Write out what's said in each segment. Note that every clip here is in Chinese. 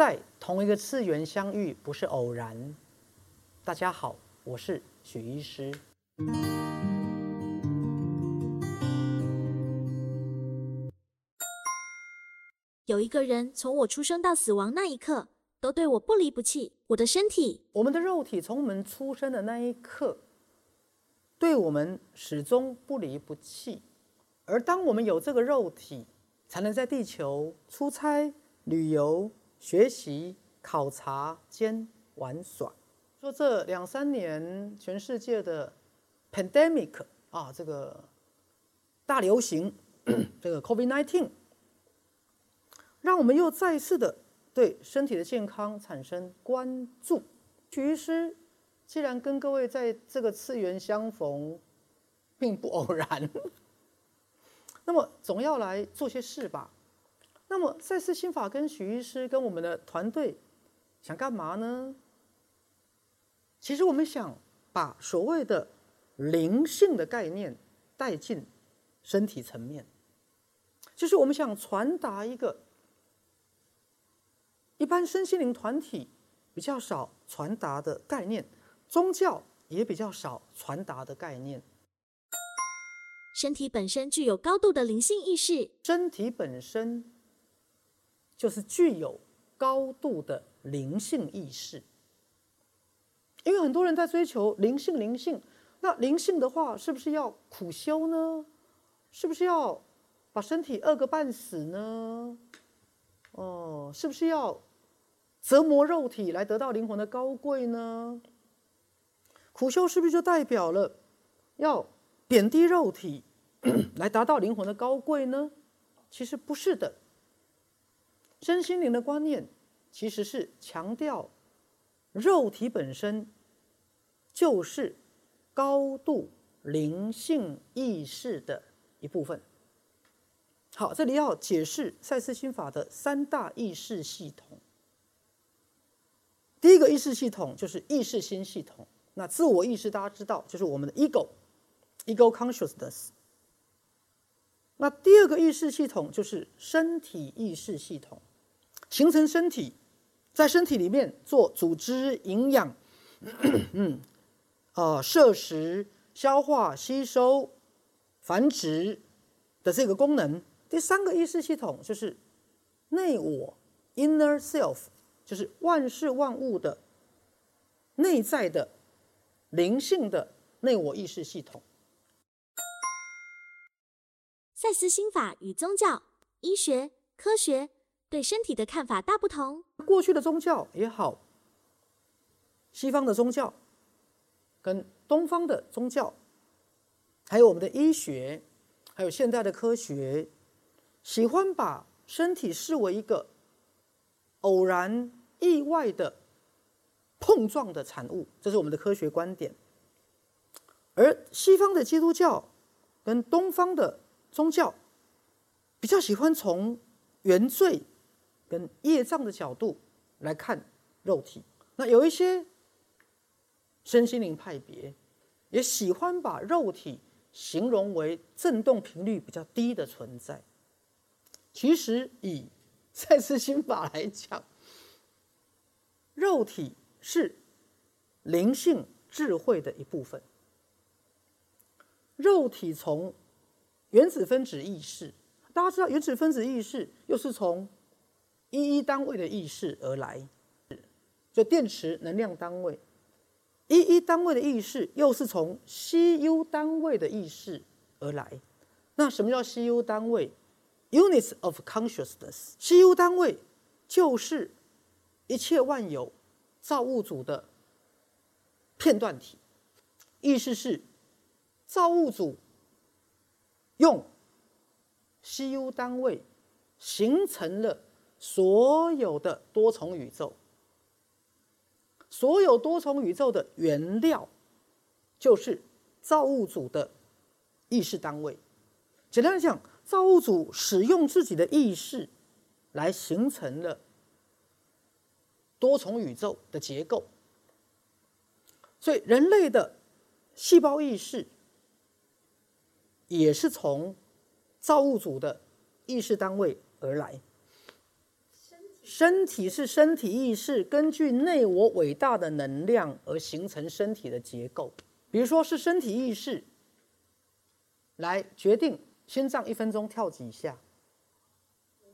在同一个次元相遇不是偶然。大家好，我是许医师。有一个人从我出生到死亡那一刻，都对我不离不弃。我的身体，我们的肉体从我们出生的那一刻，对我们始终不离不弃。而当我们有这个肉体，才能在地球出差、旅游、学习、考察兼玩耍。说这两三年全世界的 pandemic 啊，这个大流行，这个 COVID-19，让我们又再一次的对身体的健康产生关注。徐医师既然跟各位在这个次元相逢，并不偶然。那么总要来做些事吧。那么赛斯心法跟许医师跟我们的团队想干嘛呢？其实我们想把所谓的灵性的概念带进身体层面，就是我们想传达一个一般身心灵团体比较少传达的概念，宗教也比较少传达的概念。身体本身具有高度的灵性意识，身体本身就是具有高度的灵性意识。因为很多人在追求灵性，灵性，那灵性的话，是不是要苦修呢？是不是要把身体饿个半死呢？哦，是不是要折磨肉体来得到灵魂的高贵呢？苦修是不是就代表了要贬低肉体？来达到灵魂的高贵呢？其实不是的。身心灵的观念其实是强调肉体本身就是高度灵性意识的一部分。好，这里要解释赛斯心法的三大意识系统。第一个意识系统就是意识心系统。那自我意识大家知道，就是我们的 ego，ego consciousness。那第二个意识系统就是身体意识系统，形成身体，在身体里面做组织、营养、嗯，呃，摄食、消化、吸收、繁殖的这个功能。第三个意识系统就是内我 （inner self），就是万事万物的内在的灵性的内我意识系统。赛斯心法与宗教、医学、科学对身体的看法大不同。过去的宗教也好，西方的宗教跟东方的宗教，还有我们的医学，还有现代的科学，喜欢把身体视为一个偶然、意外的碰撞的产物，这是我们的科学观点。而西方的基督教跟东方的宗教比较喜欢从原罪跟业障的角度来看肉体，那有一些身心灵派别也喜欢把肉体形容为振动频率比较低的存在。其实以赛斯心法来讲，肉体是灵性智慧的一部分，肉体从原子分子意识，大家知道原子分子意识又是从一一单位的意识而来，就电池能量单位。一一单位的意识又是从 CU 单位的意识而来。那什么叫 CU 单位？Units of consciousness。CU 单位就是一切万有造物主的片段体，意思是造物主。用 CU 单位形成了所有的多重宇宙，所有多重宇宙的原料就是造物主的意识单位。简单来讲，造物主使用自己的意识来形成了多重宇宙的结构，所以人类的细胞意识。也是从造物主的意识单位而来。身体是身体意识根据内我伟大的能量而形成身体的结构。比如说是身体意识来决定心脏一分钟跳几下，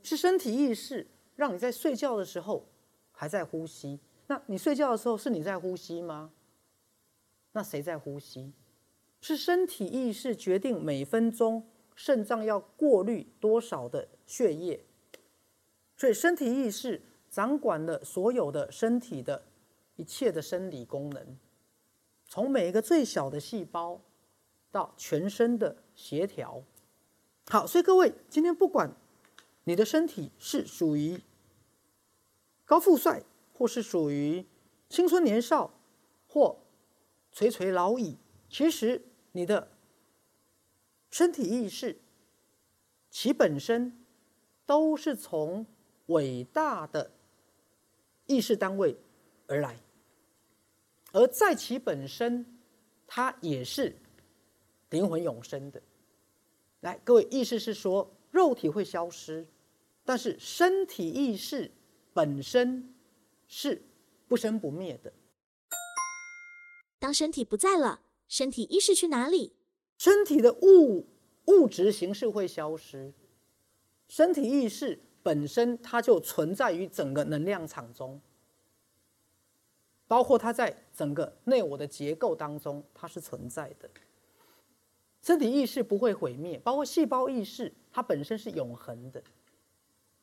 是身体意识让你在睡觉的时候还在呼吸。那你睡觉的时候是你在呼吸吗？那谁在呼吸？是身体意识决定每分钟肾脏要过滤多少的血液。所以身体意识掌管了所有的身体的一切的生理功能，从每一个最小的细胞到全身的协调。好，所以各位今天不管你的身体是属于高富帅，或是属于青春年少，或垂垂老矣，其实你的身体意识其本身都是从。伟大的意识单位而来，而在其本身，它也是灵魂永生的。来，各位，意思是说，肉体会消失，但是身体意识本身是不生不灭的。当身体不在了，身体意识去哪里？身体的物物质形式会消失，身体意识。本身它就存在于整个能量场中，包括它在整个内我的结构当中，它是存在的。身体意识不会毁灭，包括细胞意识，它本身是永恒的。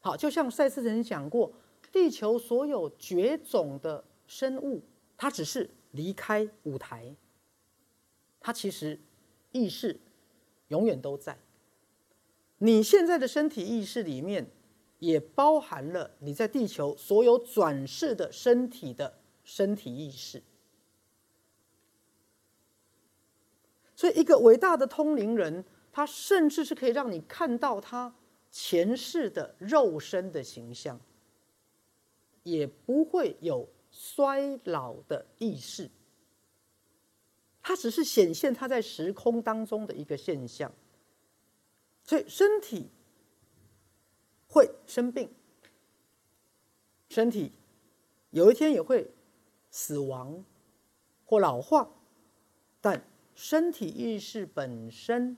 好，就像赛斯曾经讲过，地球所有绝种的生物，它只是离开舞台，它其实意识永远都在。你现在的身体意识里面。也包含了你在地球所有转世的身体的身体意识，所以一个伟大的通灵人，他甚至是可以让你看到他前世的肉身的形象，也不会有衰老的意识，它只是显现他在时空当中的一个现象，所以身体。生病，身体有一天也会死亡或老化，但身体意识本身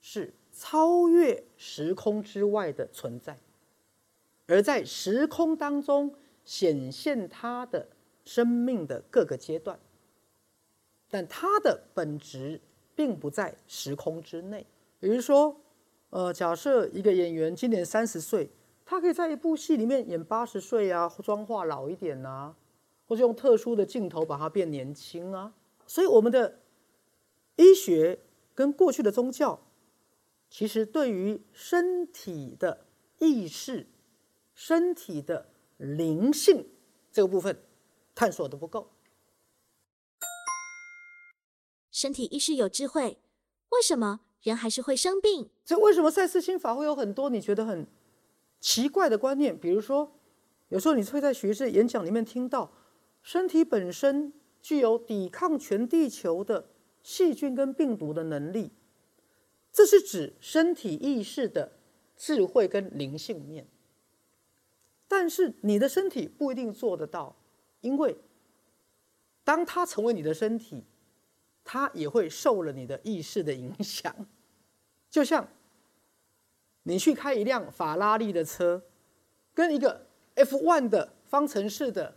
是超越时空之外的存在，而在时空当中显现它的生命的各个阶段，但它的本质并不在时空之内，比如说。呃，假设一个演员今年三十岁，他可以在一部戏里面演八十岁啊，妆化老一点呐，或者用特殊的镜头把它变年轻啊。所以，我们的医学跟过去的宗教，其实对于身体的意识、身体的灵性这个部分探索的不够。身体意识有智慧，为什么？人还是会生病，所以为什么赛斯心法会有很多你觉得很奇怪的观念？比如说，有时候你会在学士演讲里面听到，身体本身具有抵抗全地球的细菌跟病毒的能力，这是指身体意识的智慧跟灵性面。但是你的身体不一定做得到，因为当它成为你的身体。它也会受了你的意识的影响，就像你去开一辆法拉利的车，跟一个 F1 的方程式的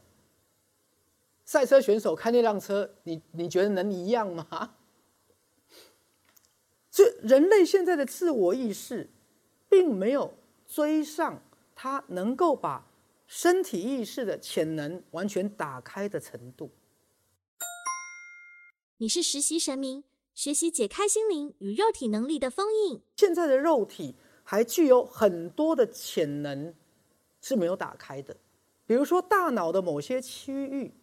赛车选手开那辆车，你你觉得能一样吗？这人类现在的自我意识，并没有追上他能够把身体意识的潜能完全打开的程度。你是实习神明，学习解开心灵与肉体能力的封印。现在的肉体还具有很多的潜能是没有打开的，比如说大脑的某些区域，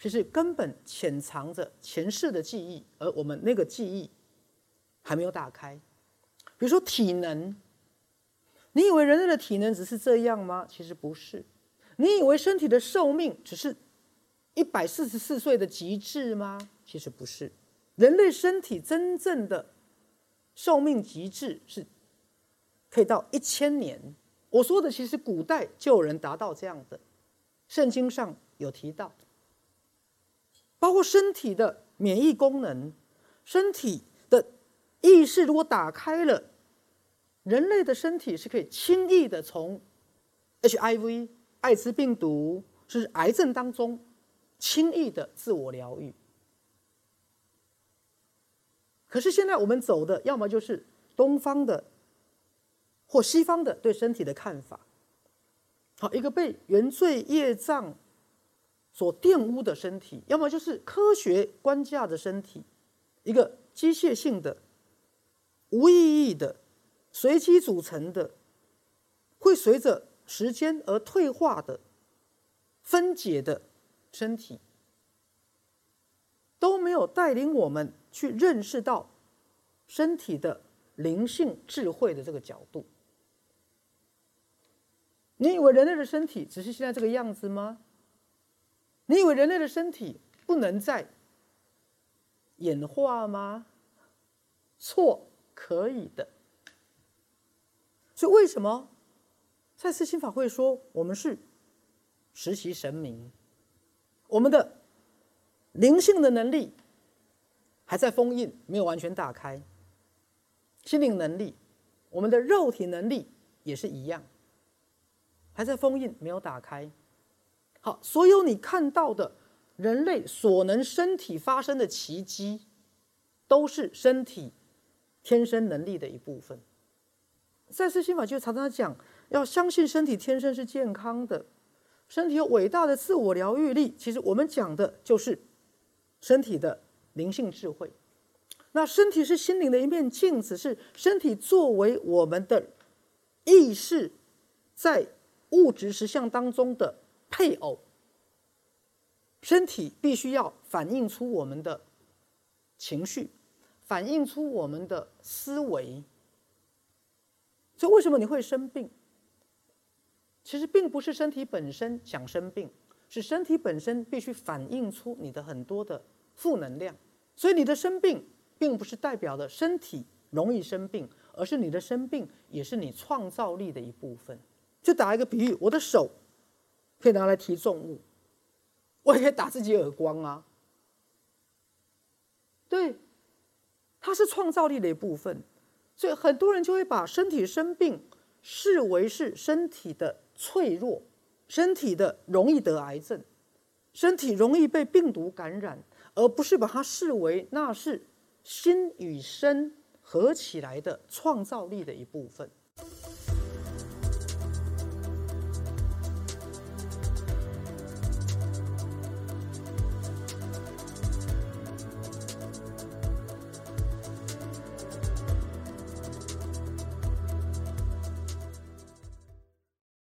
其实根本潜藏着前世的记忆，而我们那个记忆还没有打开。比如说体能，你以为人类的体能只是这样吗？其实不是。你以为身体的寿命只是一百四十四岁的极致吗？其实不是，人类身体真正的寿命极致是可以到一千年，我说的其实古代就有人达到这样的，圣经上有提到，包括身体的免疫功能，身体的意识如果打开了，人类的身体是可以轻易的从 HIV、艾滋病毒甚至癌症当中轻易的自我疗愈。可是现在我们走的，要么就是东方的或西方的对身体的看法。好，一个被原罪业障所玷污的身体，要么就是科学官架的身体，一个机械性的、无意义的、随机组成的，会随着时间而退化的、分解的身体，都没有带领我们。去认识到身体的灵性智慧的这个角度，你以为人类的身体只是现在这个样子吗？你以为人类的身体不能再演化吗？错，可以的。所以为什么在次新法会说我们是实习神明？我们的灵性的能力。还在封印，没有完全打开。心灵能力，我们的肉体能力也是一样，还在封印，没有打开。好，所有你看到的人类所能身体发生的奇迹，都是身体天生能力的一部分。赛斯心法就常常讲，要相信身体天生是健康的，身体有伟大的自我疗愈力。其实我们讲的就是身体的。灵性智慧，那身体是心灵的一面镜子，是身体作为我们的意识在物质实相当中的配偶。身体必须要反映出我们的情绪，反映出我们的思维。所以，为什么你会生病？其实并不是身体本身想生病，是身体本身必须反映出你的很多的负能量。所以你的生病，并不是代表的身体容易生病，而是你的生病也是你创造力的一部分。就打一个比喻，我的手可以拿来提重物，我也可以打自己耳光啊。对，它是创造力的一部分。所以很多人就会把身体生病视为是身体的脆弱，身体的容易得癌症，身体容易被病毒感染。而不是把它视为那是心与身合起来的创造力的一部分。